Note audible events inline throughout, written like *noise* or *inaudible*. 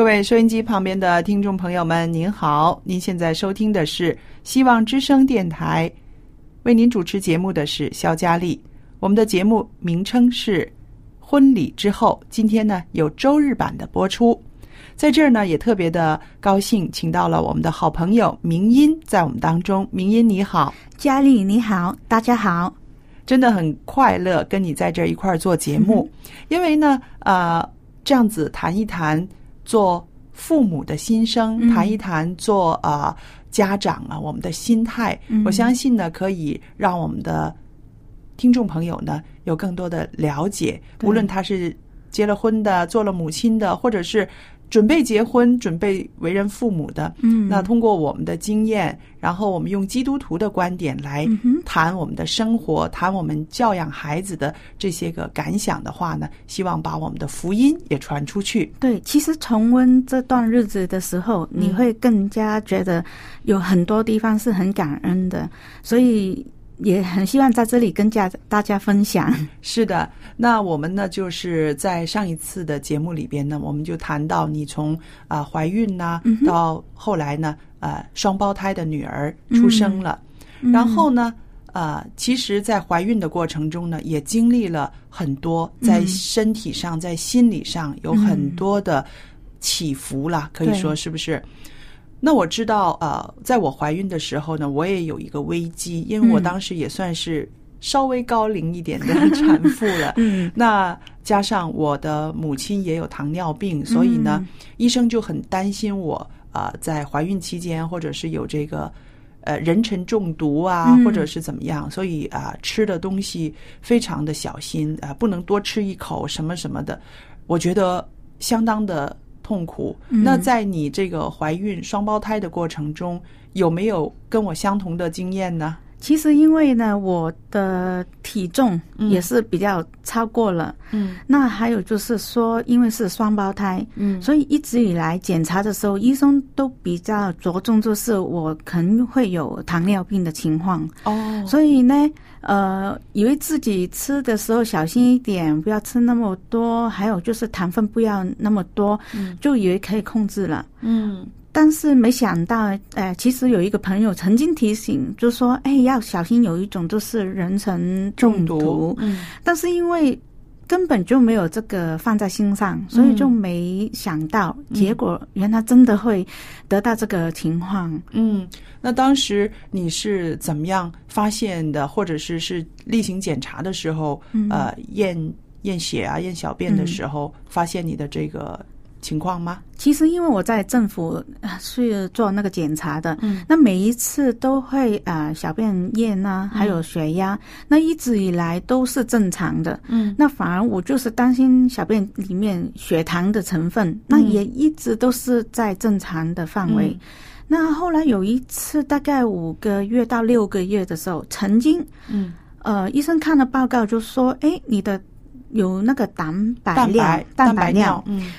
各位收音机旁边的听众朋友们，您好！您现在收听的是希望之声电台，为您主持节目的是肖佳丽。我们的节目名称是《婚礼之后》，今天呢有周日版的播出。在这儿呢，也特别的高兴，请到了我们的好朋友明音在我们当中。明音你好，佳丽你好，大家好，真的很快乐跟你在这一块儿做节目，*laughs* 因为呢，呃，这样子谈一谈。做父母的心声，谈一谈做呃家长啊，我们的心态，我相信呢，可以让我们的听众朋友呢有更多的了解。无论他是结了婚的，做了母亲的，或者是。准备结婚、准备为人父母的，嗯，那通过我们的经验，然后我们用基督徒的观点来谈我们的生活，谈我们教养孩子的这些个感想的话呢，希望把我们的福音也传出去。对，其实重温这段日子的时候，你会更加觉得有很多地方是很感恩的，所以。也很希望在这里跟家大家分享。*laughs* 是的，那我们呢，就是在上一次的节目里边呢，我们就谈到你从啊怀孕呐，到后来呢，呃双胞胎的女儿出生了，然后呢，呃，其实，在怀孕的过程中呢，也经历了很多，在身体上、在心理上有很多的起伏了，可以说是不是？那我知道，呃，在我怀孕的时候呢，我也有一个危机，因为我当时也算是稍微高龄一点的产妇了。*laughs* 嗯，那加上我的母亲也有糖尿病，所以呢，医生就很担心我啊，在怀孕期间或者是有这个呃人参中毒啊，或者是怎么样，所以啊，吃的东西非常的小心啊，不能多吃一口什么什么的。我觉得相当的。痛苦。那在你这个怀孕双胞胎的过程中，有没有跟我相同的经验呢？其实因为呢，我的体重也是比较超过了。嗯，那还有就是说，因为是双胞胎，嗯，所以一直以来检查的时候，医生都比较着重，就是我可能会有糖尿病的情况。哦，所以呢。呃，以为自己吃的时候小心一点，不要吃那么多，还有就是糖分不要那么多，就以为可以控制了。嗯，但是没想到，哎，其实有一个朋友曾经提醒，就说，哎，要小心有一种就是人参中毒。嗯，但是因为。根本就没有这个放在心上，所以就没想到，结果原来真的会得到这个情况。嗯，那当时你是怎么样发现的，或者是是例行检查的时候，呃，验验血啊、验小便的时候，发现你的这个。情况吗？其实因为我在政府是做那个检查的，嗯，那每一次都会啊小便验啊，还有血压，那一直以来都是正常的，嗯，那反而我就是担心小便里面血糖的成分，那也一直都是在正常的范围。那后来有一次大概五个月到六个月的时候，曾经，嗯，呃，医生看了报告就说，哎，你的有那个蛋白量，蛋白尿，嗯。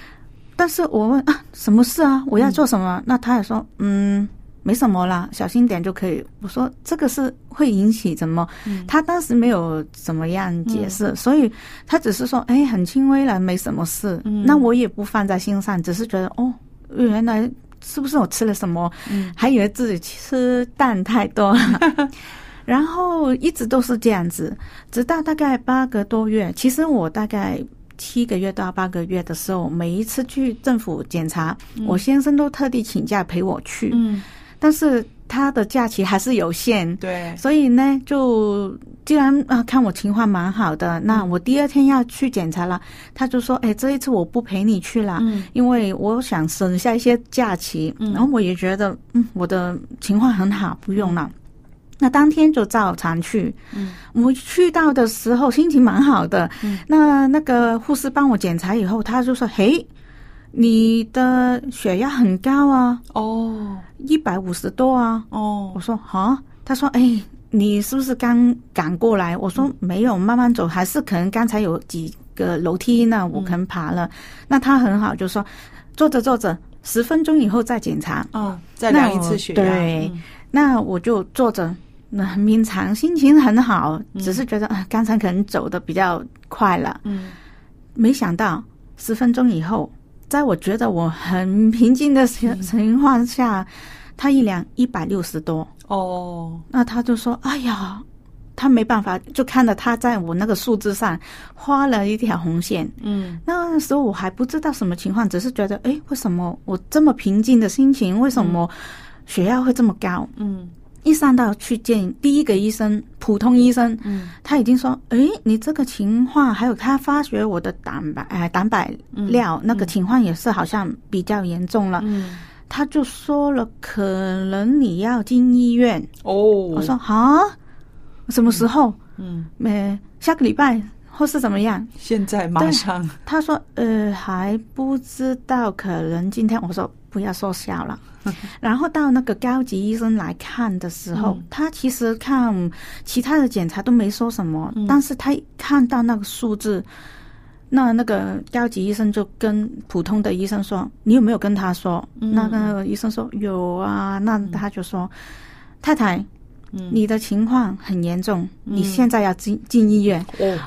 但是我问啊，什么事啊？我要做什么？那他也说，嗯，没什么啦，小心点就可以。我说这个是会引起怎么？他当时没有怎么样解释，所以他只是说，哎，很轻微了，没什么事。那我也不放在心上，只是觉得哦，原来是不是我吃了什么？还以为自己吃蛋太多了。*laughs* 然后一直都是这样子，直到大概八个多月。其实我大概七个月到八个月的时候，每一次去政府检查，我先生都特地请假陪我去。嗯，但是他的假期还是有限，对，所以呢，就既然啊看我情况蛮好的，那我第二天要去检查了，他就说：“哎，这一次我不陪你去了，因为我想省下一些假期。”然后我也觉得，嗯，我的情况很好，不用了。那当天就照常去。嗯，我去到的时候心情蛮好的。嗯，那那个护士帮我检查以后，他就说：“嘿，你的血压很高啊，哦，一百五十多啊。”哦，我说：“啊。”他说：“哎，你是不是刚赶过来？”我说：“没有，慢慢走，还是可能刚才有几个楼梯呢，我可能爬了。”那他很好，就说：“坐着坐着，十分钟以后再检查。”哦，再量一次血压。对，那我就坐着。那很平常，心情很好，只是觉得啊，刚才可能走的比较快了。嗯，没想到十分钟以后，在我觉得我很平静的情情况下，他一量一百六十多。哦，那他就说：“哎呀，他没办法，就看到他在我那个数字上画了一条红线。”嗯，那时候我还不知道什么情况，只是觉得，哎，为什么我这么平静的心情，为什么血压会这么高？嗯。一上到去见第一个医生，普通医生，嗯，他已经说，哎，你这个情况，还有他发觉我的蛋白，哎，蛋白料那个情况也是好像比较严重了，嗯，他就说了，可能你要进医院。哦。我说啊，什么时候？嗯，没下个礼拜或是怎么样？现在马上？他说，呃，还不知道，可能今天。我说不要说笑了。*laughs* 然后到那个高级医生来看的时候，他其实看其他的检查都没说什么，但是他看到那个数字，那那个高级医生就跟普通的医生说：“你有没有跟他说？”那个医生说：“有啊。”那他就说：“太太，你的情况很严重，你现在要进进医院。”哦，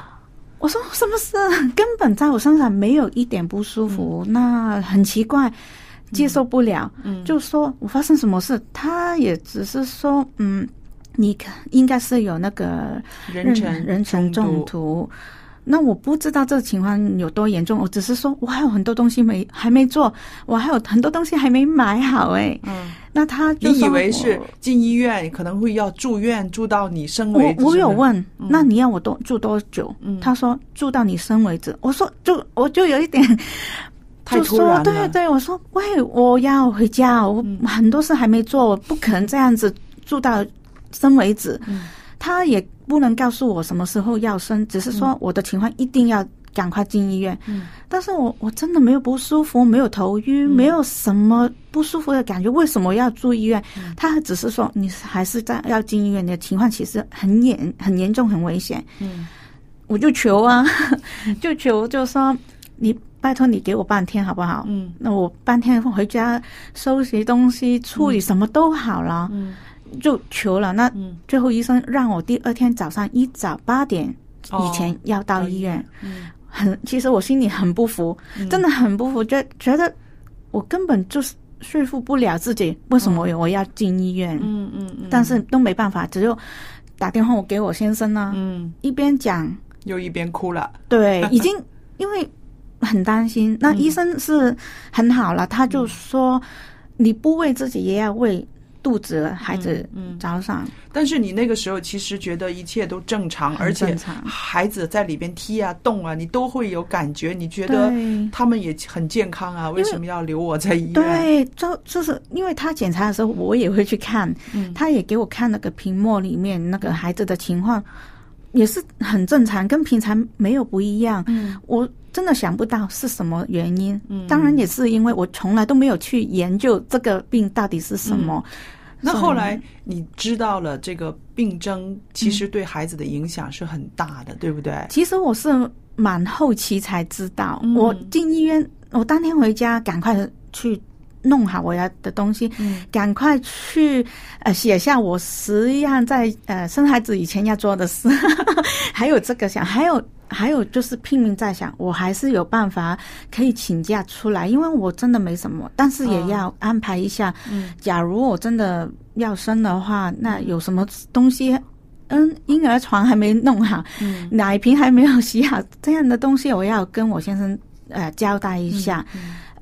我说什么事？根本在我身上没有一点不舒服，那很奇怪。接受不了，就说我发生什么事，他也只是说，嗯，你应该是有那个人人人权中毒。那我不知道这个情况有多严重，我只是说我还有很多东西没还没做，我还有很多东西还没买好哎。嗯，那他你以为是进医院可能会要住院住到你生为止？我我有问，那你要我多住多久？他说住到你生为止。我说就我就有一点。*laughs* 就说对对，我说喂，我要回家，我很多事还没做，我不可能这样子住到生为止。他也不能告诉我什么时候要生，只是说我的情况一定要赶快进医院。但是我我真的没有不舒服，没有头晕，没有什么不舒服的感觉，为什么要住医院？他只是说你还是在要进医院，你的情况其实很严很严重，很危险。嗯，我就求啊，*laughs* 就求就说你。拜托你给我半天好不好？嗯，那我半天回家收拾东西、处理什么都好了，嗯，就求了。那最后医生让我第二天早上一早八点以前要到医院。嗯，很，其实我心里很不服，真的很不服，觉觉得我根本就是说服不了自己，为什么我要进医院？嗯嗯嗯，但是都没办法，只有打电话我给我先生呢。嗯，一边讲又一边哭了。对，*laughs* 已经因为。很担心，那医生是很好了，他就说你不为自己，也要为肚子孩子早上。但是你那个时候其实觉得一切都正常，而且孩子在里边踢啊、动啊，你都会有感觉。你觉得他们也很健康啊？为什么要留我在医院？对，就就是因为他检查的时候，我也会去看，他也给我看那个屏幕里面那个孩子的情况，也是很正常，跟平常没有不一样。嗯，我。真的想不到是什么原因，嗯。当然也是因为我从来都没有去研究这个病到底是什么。那后来你知道了这个病症，其实对孩子的影响是很大的，对不对？其实我是蛮后期才知道，我进医院我当天回家赶快去弄好我要的东西，赶快去呃写下我十样在呃生孩子以前要做的事，*laughs* 还有这个想，还有还有就是拼命在想，我还是有办法可以请假出来，因为我真的没什么，但是也要安排一下。假如我真的要生的话，那有什么东西？嗯，婴儿床还没弄好，奶瓶还没有洗好，这样的东西我要跟我先生呃交代一下。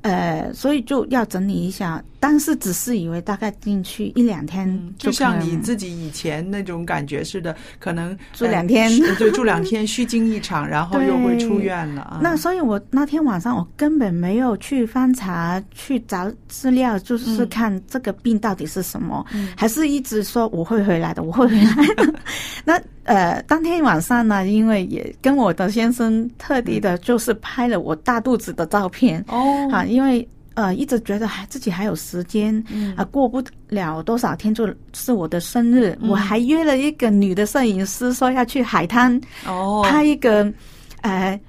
呃，所以就要整理一下，但是只是以为大概进去一两天，就像你自己以前那种感觉似的，可能住两天，对，住两天 *laughs* 虚惊一场，然后又会出院了。那所以我那天晚上我根本没有去翻查去找资料，就是看这个病到底是什么，还是一直说我会回来的，我会回来。*laughs* *laughs* 那呃，当天晚上呢，因为也跟我的先生特地的，就是拍了我大肚子的照片哦，啊。因为呃，一直觉得还自己还有时间，啊，过不了多少天就是我的生日，我还约了一个女的摄影师，说要去海滩哦拍一个，呃。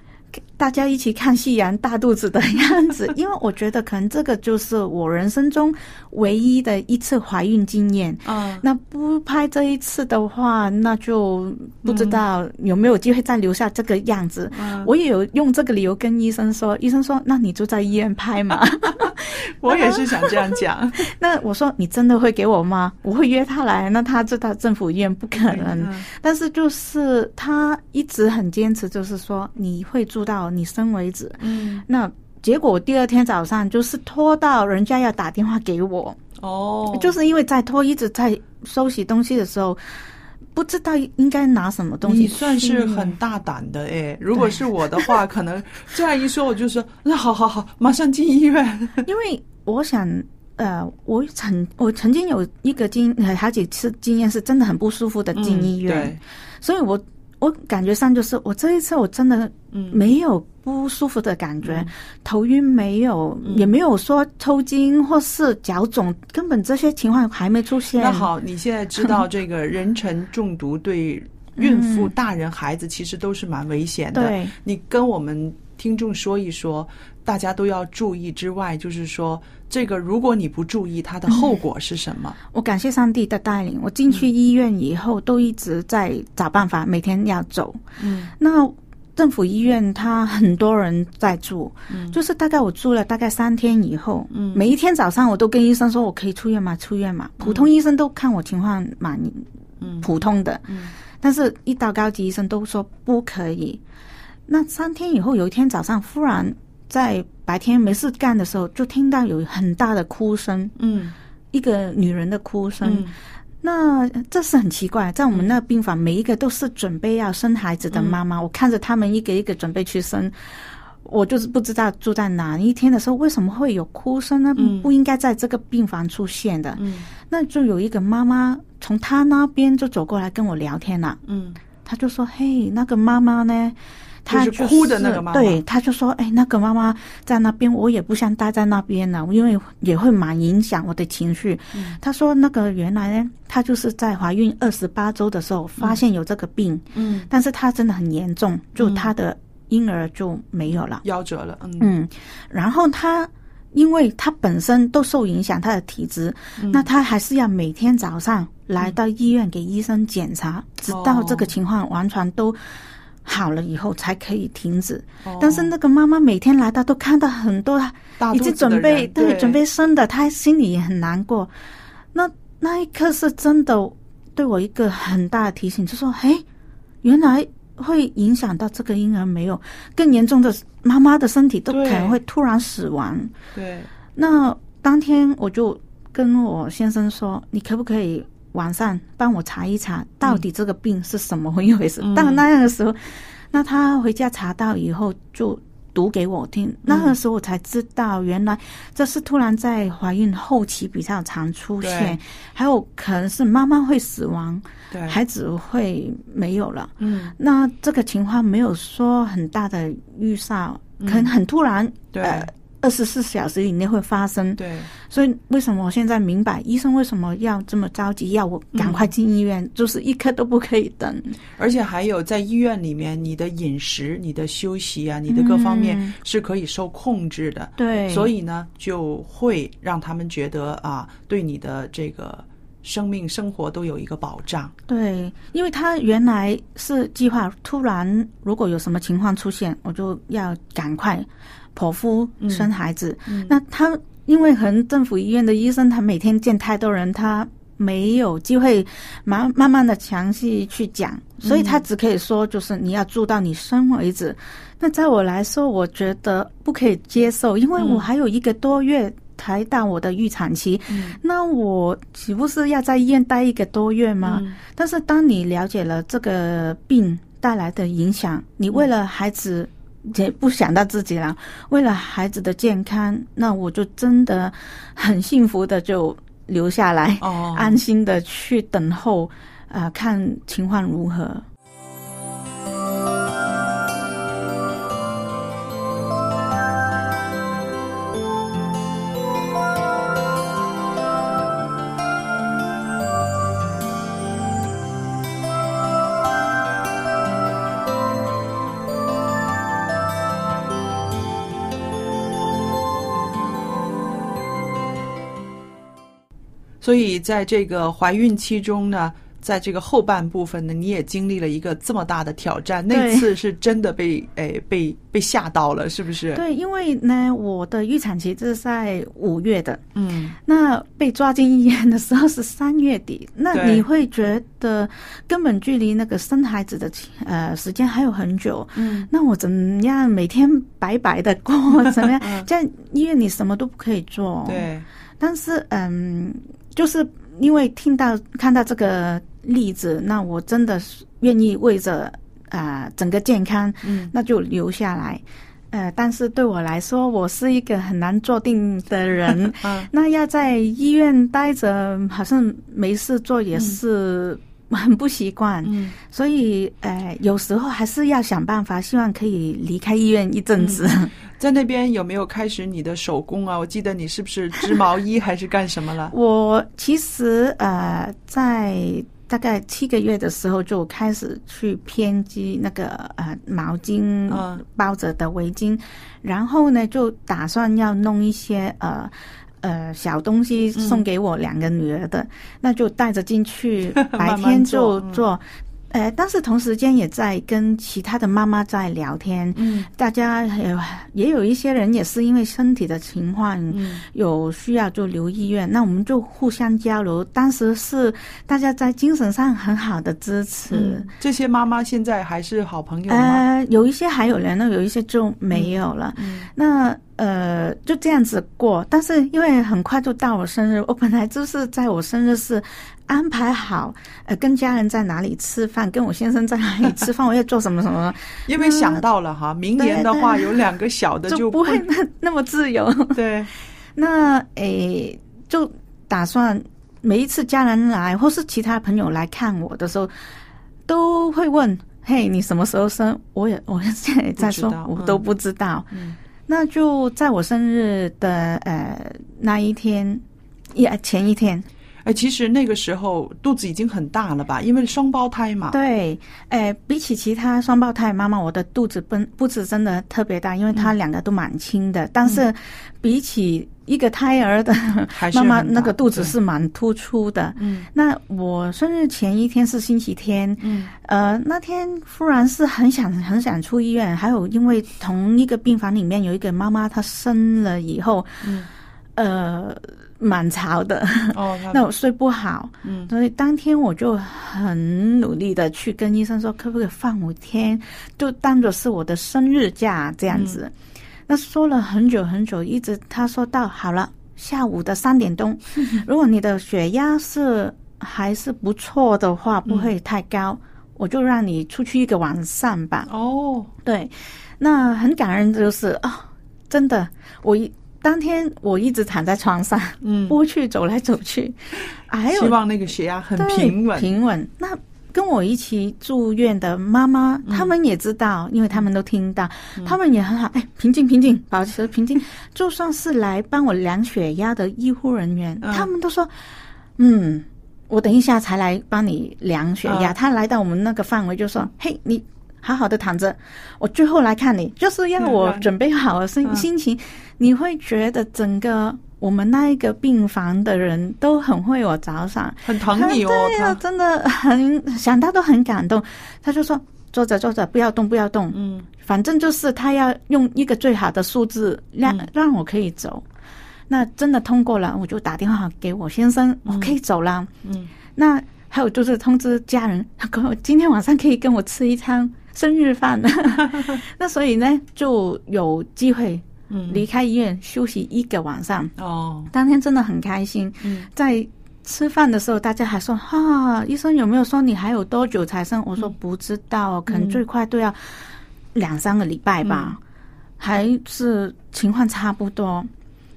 大家一起看夕阳，大肚子的样子，*laughs* 因为我觉得可能这个就是我人生中唯一的一次怀孕经验。嗯，那不拍这一次的话，那就不知道有没有机会再留下这个样子。我也有用这个理由跟医生说，医生说，那你就在医院拍嘛。*laughs* 我也是想这样讲。*laughs* 那我说你真的会给我吗？我会约他来。那他知道政府医院不可能，但是就是他一直很坚持，就是说你会住到。你生为止，嗯，那结果第二天早上就是拖到人家要打电话给我，哦，就是因为在拖，一直在收拾东西的时候，不知道应该拿什么东西。你算是很大胆的哎，如果是我的话，可能这样一说，我就说那好好好，马上进医院。*laughs* 因为我想，呃，我曾我曾经有一个经好几次经验，是真的很不舒服的进医院，所以我。我感觉上就是我这一次我真的没有不舒服的感觉，头晕没有，也没有说抽筋或是脚肿，根本这些情况还没出现。那好，你现在知道这个人尘中毒对孕妇、大人、孩子其实都是蛮危险的。对，你跟我们听众说一说，大家都要注意之外，就是说。这个，如果你不注意，它的后果是什么？我感谢上帝的带领。我进去医院以后，都一直在找办法，每天要走。嗯，那政府医院他很多人在住，嗯，就是大概我住了大概三天以后，嗯，每一天早上我都跟医生说我可以出院吗？出院吗？普通医生都看我情况蛮普通的，嗯，但是一到高级医生都说不可以。那三天以后，有一天早上忽然。在白天没事干的时候，就听到有很大的哭声，嗯，一个女人的哭声。那这是很奇怪，在我们那病房，每一个都是准备要生孩子的妈妈，我看着他们一个一个准备去生，我就是不知道住在哪一天的时候为什么会有哭声呢？不应该在这个病房出现的。嗯，那就有一个妈妈从她那边就走过来跟我聊天了。嗯，她就说：“嘿，那个妈妈呢？”他就是哭的那个妈妈，对，他就说：“哎，那个妈妈在那边，我也不想待在那边了，因为也会蛮影响我的情绪。”他说：“那个原来呢，她就是在怀孕二十八周的时候发现有这个病，嗯，但是她真的很严重，就她的婴儿就没有了，夭折了。嗯，然后她因为他本身都受影响，他的体质，那他还是要每天早上来到医院给医生检查，直到这个情况完全都。”好了以后才可以停止，但是那个妈妈每天来到都看到很多已经准备对准备生的，她心里也很难过。那那一刻是真的对我一个很大的提醒，就说：“哎，原来会影响到这个婴儿，没有更严重的，妈妈的身体都可能会突然死亡。”对。那当天我就跟我先生说：“你可不可以？”晚上帮我查一查，到底这个病是什么一回事？到那样的时候，那他回家查到以后就读给我听。那个时候我才知道，原来这是突然在怀孕后期比较常出现，还有可能是妈妈会死亡，对，孩子会没有了。嗯，那这个情况没有说很大的预兆，可能很突然。对。二十四小时以内会发生。对，所以为什么我现在明白医生为什么要这么着急，要我赶快进医院，就是一刻都不可以等。而且还有在医院里面，你的饮食、你的休息啊，你的各方面是可以受控制的。对，所以呢，就会让他们觉得啊，对你的这个生命生活都有一个保障。对，因为他原来是计划，突然如果有什么情况出现，我就要赶快剖腹生孩子。那他因为和政府医院的医生，他每天见太多人，他没有机会慢慢慢的详细去讲，所以他只可以说，就是你要住到你生为止。那在我来说，我觉得不可以接受，因为我还有一个多月才到我的预产期，那我岂不是要在医院待一个多月吗？但是当你了解了这个病带来的影响，你为了孩子也不想到自己了，为了孩子的健康，那我就真的很幸福的就留下来，安心的去等候，啊，看情况如何。所以，在这个怀孕期中呢，在这个后半部分呢，你也经历了一个这么大的挑战。那次是真的被诶被被吓到了，是不是？对，因为呢，我的预产期是在五月的，嗯，那被抓进医院的时候是三月底，那你会觉得根本距离那个生孩子的呃时间还有很久，嗯，那我怎么样每天白白的过？*laughs* 怎么样？在医院里什么都不可以做，对。但是，嗯。就是因为听到看到这个例子，那我真的是愿意为着啊整个健康，嗯，那就留下来。呃，但是对我来说，我是一个很难坐定的人，*laughs* 嗯，那要在医院待着，好像没事做也是很不习惯，嗯，所以呃，有时候还是要想办法，希望可以离开医院一阵子。*laughs* 在那边有没有开始你的手工啊？我记得你是不是织毛衣还是干什么了？*laughs* 我其实呃，在大概七个月的时候就开始去编织那个呃毛巾包着的围巾，然后呢就打算要弄一些呃呃小东西送给我两个女儿的，那就带着进去，*laughs* 白天就做。呃，但是同时间也在跟其他的妈妈在聊天，嗯，大家也也有一些人也是因为身体的情况，嗯，有需要就留医院，那我们就互相交流。当时是大家在精神上很好的支持。这些妈妈现在还是好朋友吗？呃，有一些还有人呢，有一些就没有了。嗯，那。呃，就这样子过，但是因为很快就到我生日，我本来就是在我生日是安排好，呃，跟家人在哪里吃饭，跟我先生在哪里吃饭，*laughs* 我要做什么什么。因为想到了哈，明年的话有两个小的就不会那那么自由。*laughs* 对，那诶，就打算每一次家人来或是其他朋友来看我的时候，都会问：“嘿，你什么时候生？”我也 *laughs* 我现在在说，我都不知道。嗯。那就在我生日的呃那一天，也前一天，哎，其实那个时候肚子已经很大了吧？因为双胞胎嘛。对，哎，比起其他双胞胎妈妈，我的肚子不不止真的特别大，因为她两个都蛮轻的。但是比起一个胎儿的 *laughs* 妈妈，那个肚子是蛮突出的。嗯，那我生日前一天是星期天。嗯，呃，那天忽然是很想很想出医院，还有因为同一个病房里面有一个妈妈，她生了以后，嗯，呃。蛮潮的哦，那我睡不好，嗯，所以当天我就很努力的去跟医生说，可不可以放五天，就当做是我的生日假这样子。那说了很久很久，一直他说到好了，下午的三点钟，如果你的血压是还是不错的话，不会太高，我就让你出去一个晚上吧。哦，对，那很感人就是啊，真的我一。当天我一直躺在床上，嗯，过去走来走去，还有希望那个血压很平稳，平稳。那跟我一起住院的妈妈，他们也知道，因为他们都听到，他们也很好，哎，平静平静，保持平静。*laughs* 就算是来帮我量血压的医护人员，他们都说，嗯，我等一下才来帮你量血压。他来到我们那个范围，就说，嘿，你好好的躺着，我最后来看你，就是要我准备好心心情，你会觉得整个。我们那一个病房的人都很为我着想，很疼你哦。对呀，真的很想到都很感动。他就说：“坐着坐着，不要动，不要动。”嗯，反正就是他要用一个最好的数字让让我可以走。那真的通过了，我就打电话给我先生，我可以走了。嗯，那还有就是通知家人，*laughs* 今天晚上可以跟我吃一餐生日饭。*laughs* 那所以呢，就有机会。离开医院休息一个晚上哦，当天真的很开心。嗯，在吃饭的时候，大家还说：“哈，医生有没有说你还有多久才生？”我说：“不知道，可能最快都要两三个礼拜吧，还是情况差不多。”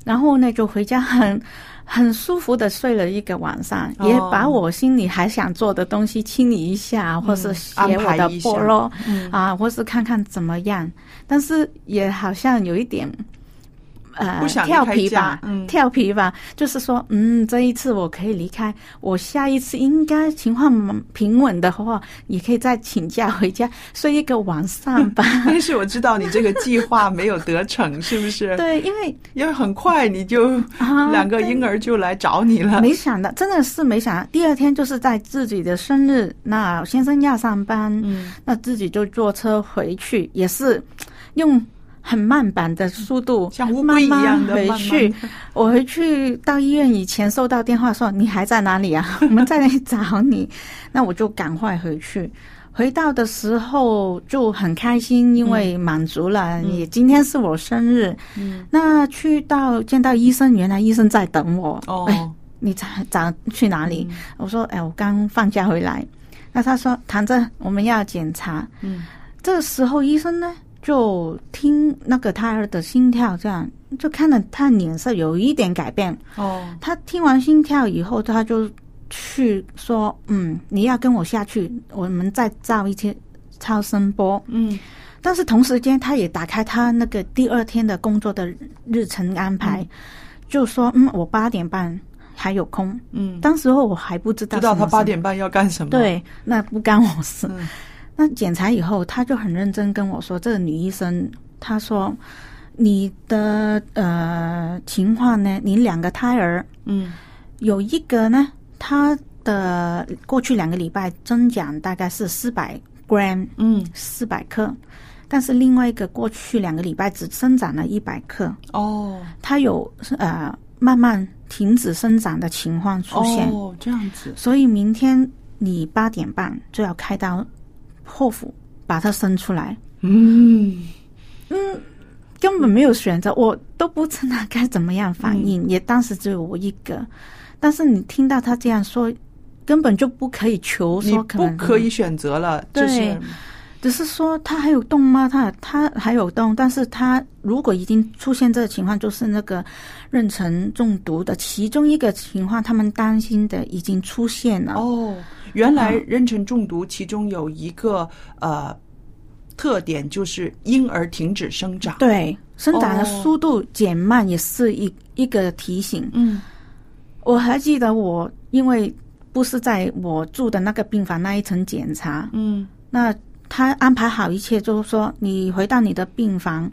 然后呢，就回家很。很舒服的睡了一个晚上，也把我心里还想做的东西清理一下，或是写我的菠萝啊，或是看看怎么样。但是也好像有一点。呃，不想调皮吧，调皮吧，就是说，嗯，这一次我可以离开，我下一次应该情况平稳的话，也可以再请假回家 *laughs* 睡一个晚上吧。*laughs* 但是我知道你这个计划没有得逞，是不是？*laughs* 对，因为因为很快你就两个婴儿就来找你了。没想到，真的是没想到，第二天就是在自己的生日，那先生要上班，嗯，那自己就坐车回去，也是用。很慢版的速度，像乌龟一样的回去。我回去到医院以前收到电话说你还在哪里啊？*laughs* 我们在那里找你。*laughs* 那我就赶快回去。回到的时候就很开心，因为满足了。也今天是我生日。嗯。那去到见到医生，原来医生在等我。哦。你早早去哪里？我说哎，我刚放假回来。那他说躺着，我们要检查。嗯。这时候医生呢？就听那个胎儿的心跳，这样就看到他脸色有一点改变。哦，他听完心跳以后，他就去说：“嗯，你要跟我下去，我们再照一些超声波。”嗯，但是同时间，他也打开他那个第二天的工作的日程安排，就说：“嗯，我八点半还有空。”嗯，当时候我还不知道，知道他八点半要干什么？对，那不干我事。那检查以后，他就很认真跟我说：“这个女医生，她说你的呃情况呢，你两个胎儿，嗯，有一个呢，他的过去两个礼拜增长大概是四百 gram，嗯，四百克，但是另外一个过去两个礼拜只生长了一百克，哦，他有呃慢慢停止生长的情况出现，哦，这样子，所以明天你八点半就要开刀。”剖腹把它生出来，嗯。嗯，根本没有选择，我都不知道该怎么样反应，也当时只有我一个。但是你听到他这样说，根本就不可以求说，不可以选择了，对，只是说他还有动吗？他他还有动，但是他如果已经出现这个情况，就是那个妊娠中毒的其中一个情况，他们担心的已经出现了哦。原来妊娠中毒其中有一个呃特点，就是婴儿停止生长，对，生长的速度减慢也是一一个提醒。嗯，我还记得我因为不是在我住的那个病房那一层检查，嗯，那他安排好一切，就是说你回到你的病房，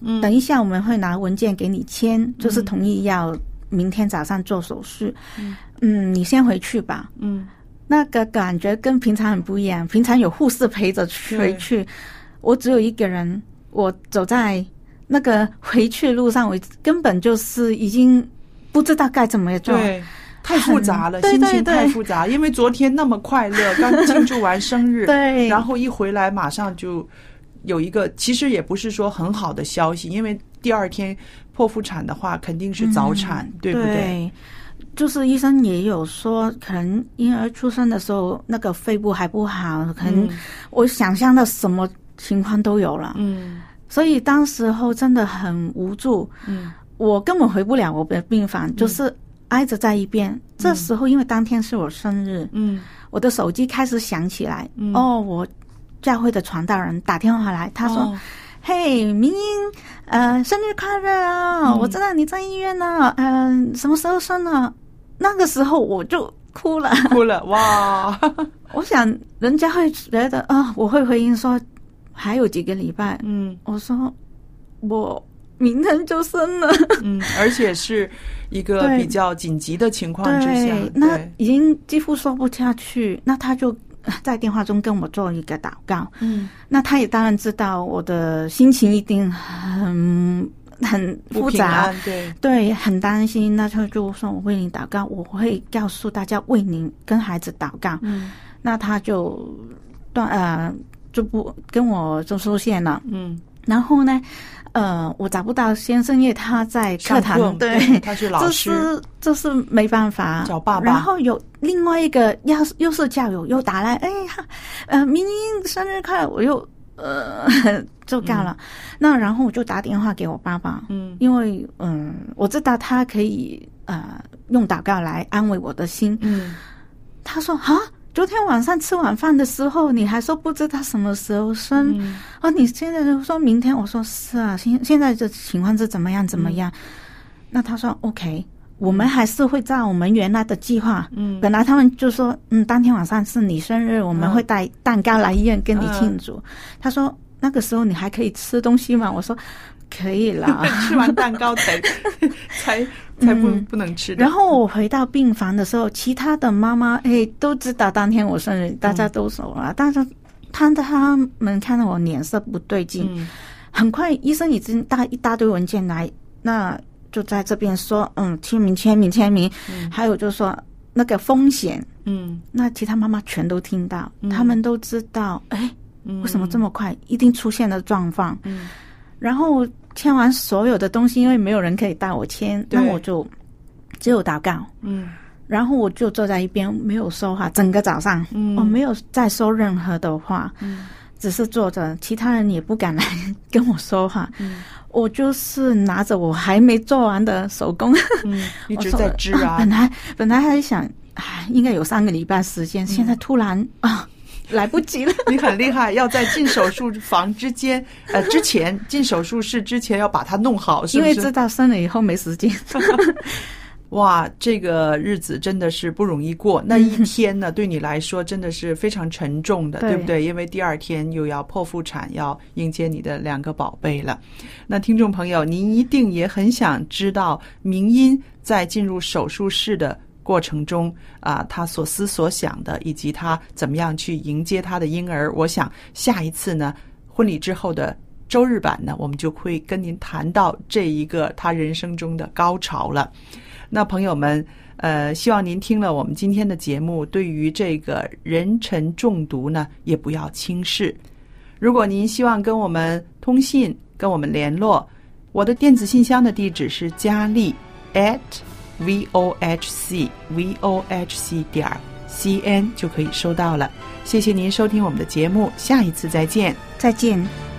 嗯，等一下我们会拿文件给你签，就是同意要明天早上做手术。嗯，嗯，你先回去吧。嗯。那个感觉跟平常很不一样。平常有护士陪着回去，我只有一个人。我走在那个回去路上，我根本就是已经不知道该怎么做。对，太复杂了，心情太复杂。因为昨天那么快乐，刚庆祝完生日，对，然后一回来马上就有一个，其实也不是说很好的消息，因为第二天剖腹产的话肯定是早产，对不对？就是医生也有说，可能婴儿出生的时候那个肺部还不好，可能我想象的什么情况都有了。嗯，所以当时候真的很无助。嗯，我根本回不了我的病房，就是挨着在一边。这时候因为当天是我生日，嗯我的手机开始响起来，嗯哦，我教会的传道人打电话来，他说。哦嘿，明英，呃，生日快乐啊！嗯我知道你在医院呢，嗯、什么时候生呢？那个时候我就哭了。哭了 *laughs* 哇，我想人家会觉得啊、我会回应说还有几个礼拜。嗯我说我明天就生了。嗯，而且是一个比较紧急的情况之下对，，那已经几乎说不下去，那他就 *laughs* 在电话中跟我做一个祷告。嗯那他也当然知道我的心情一定很很复杂，对，对，很担心。那他就说我为你祷告，我会告诉大家为您跟孩子祷告。嗯那他就断呃就不跟我就收线了。嗯，然后呢，呃，我找不到先生，因为他在课堂，对，他是老这师，是这是没办法找爸爸然后有另外一个要是又是教友又打来，哎呀，呃，明明生日快乐，我又呃 *laughs* 就干了。那然后我就打电话给我爸爸，嗯因为嗯，我知道他可以呃用祷告来安慰我的心。嗯他说啊。昨天晚上吃晚饭的时候，你还说不知道什么时候生，嗯哦，你现在就说明天，我说是啊，现现在这情况是怎么样怎么样？那他说 OK，我们还是会照我们原来的计划。嗯本来他们就说，嗯，当天晚上是你生日，我们会带蛋糕来医院跟你庆祝。他说那个时候你还可以吃东西吗？我说可以啦。*laughs* 吃完蛋糕才 *laughs* 才才不嗯。不能吃的，然后我回到病房的时候，其他的妈妈哎都知道当天我生日，大家都熟了，但是他他们看到我脸色不对劲，嗯。很快医生已经带一大堆文件来，那就在这边说，嗯，签名签名签名，还有就是说那个风险，嗯。那其他妈妈全都听到，嗯。他们都知道，哎，嗯，为什么这么快，一定出现了状况。嗯。然后签完所有的东西，因为没有人可以带我签，那我就只有祷告。嗯。然后我就坐在一边没有说话，整个早上、嗯。我没有再说任何的话，嗯。只是坐着，其他人也不敢来 *laughs* 跟我说话。嗯。我就是拿着我还没做完的手工，嗯，*laughs* 一直在织啊。*laughs* 本，来本来还想，唉，应该有三个礼拜时嗯。间，现在突然啊，来不及了。*laughs* 你很厉害，要在进手术房之间，*laughs* 呃，之前进手术室之前要把它弄好，是不是？因为知道生了以后没时间，*laughs* 哇，这个日子真的是不容易过。那一天呢，对你来说真的是非常沉重的，对对不对？因为第二天又要剖腹产，要迎接你的两个宝贝了。那听众朋友，您一定也很想知道明音在进入手术室的过程中啊，他所思所想的，以及他怎么样去迎接他的婴儿。我想下一次呢，婚礼之后的。周日版呢，我们就会跟您谈到这一个他人生中的高潮了。那朋友们，呃，希望您听了我们今天的节目，对于这个人臣中毒呢，也不要轻视。如果您希望跟我们通信、跟我们联络，我的电子信箱的地址是佳丽 at v o h c v o h c 点 c n 就可以收到了。谢谢您收听我们的节目，下一次再见。再见。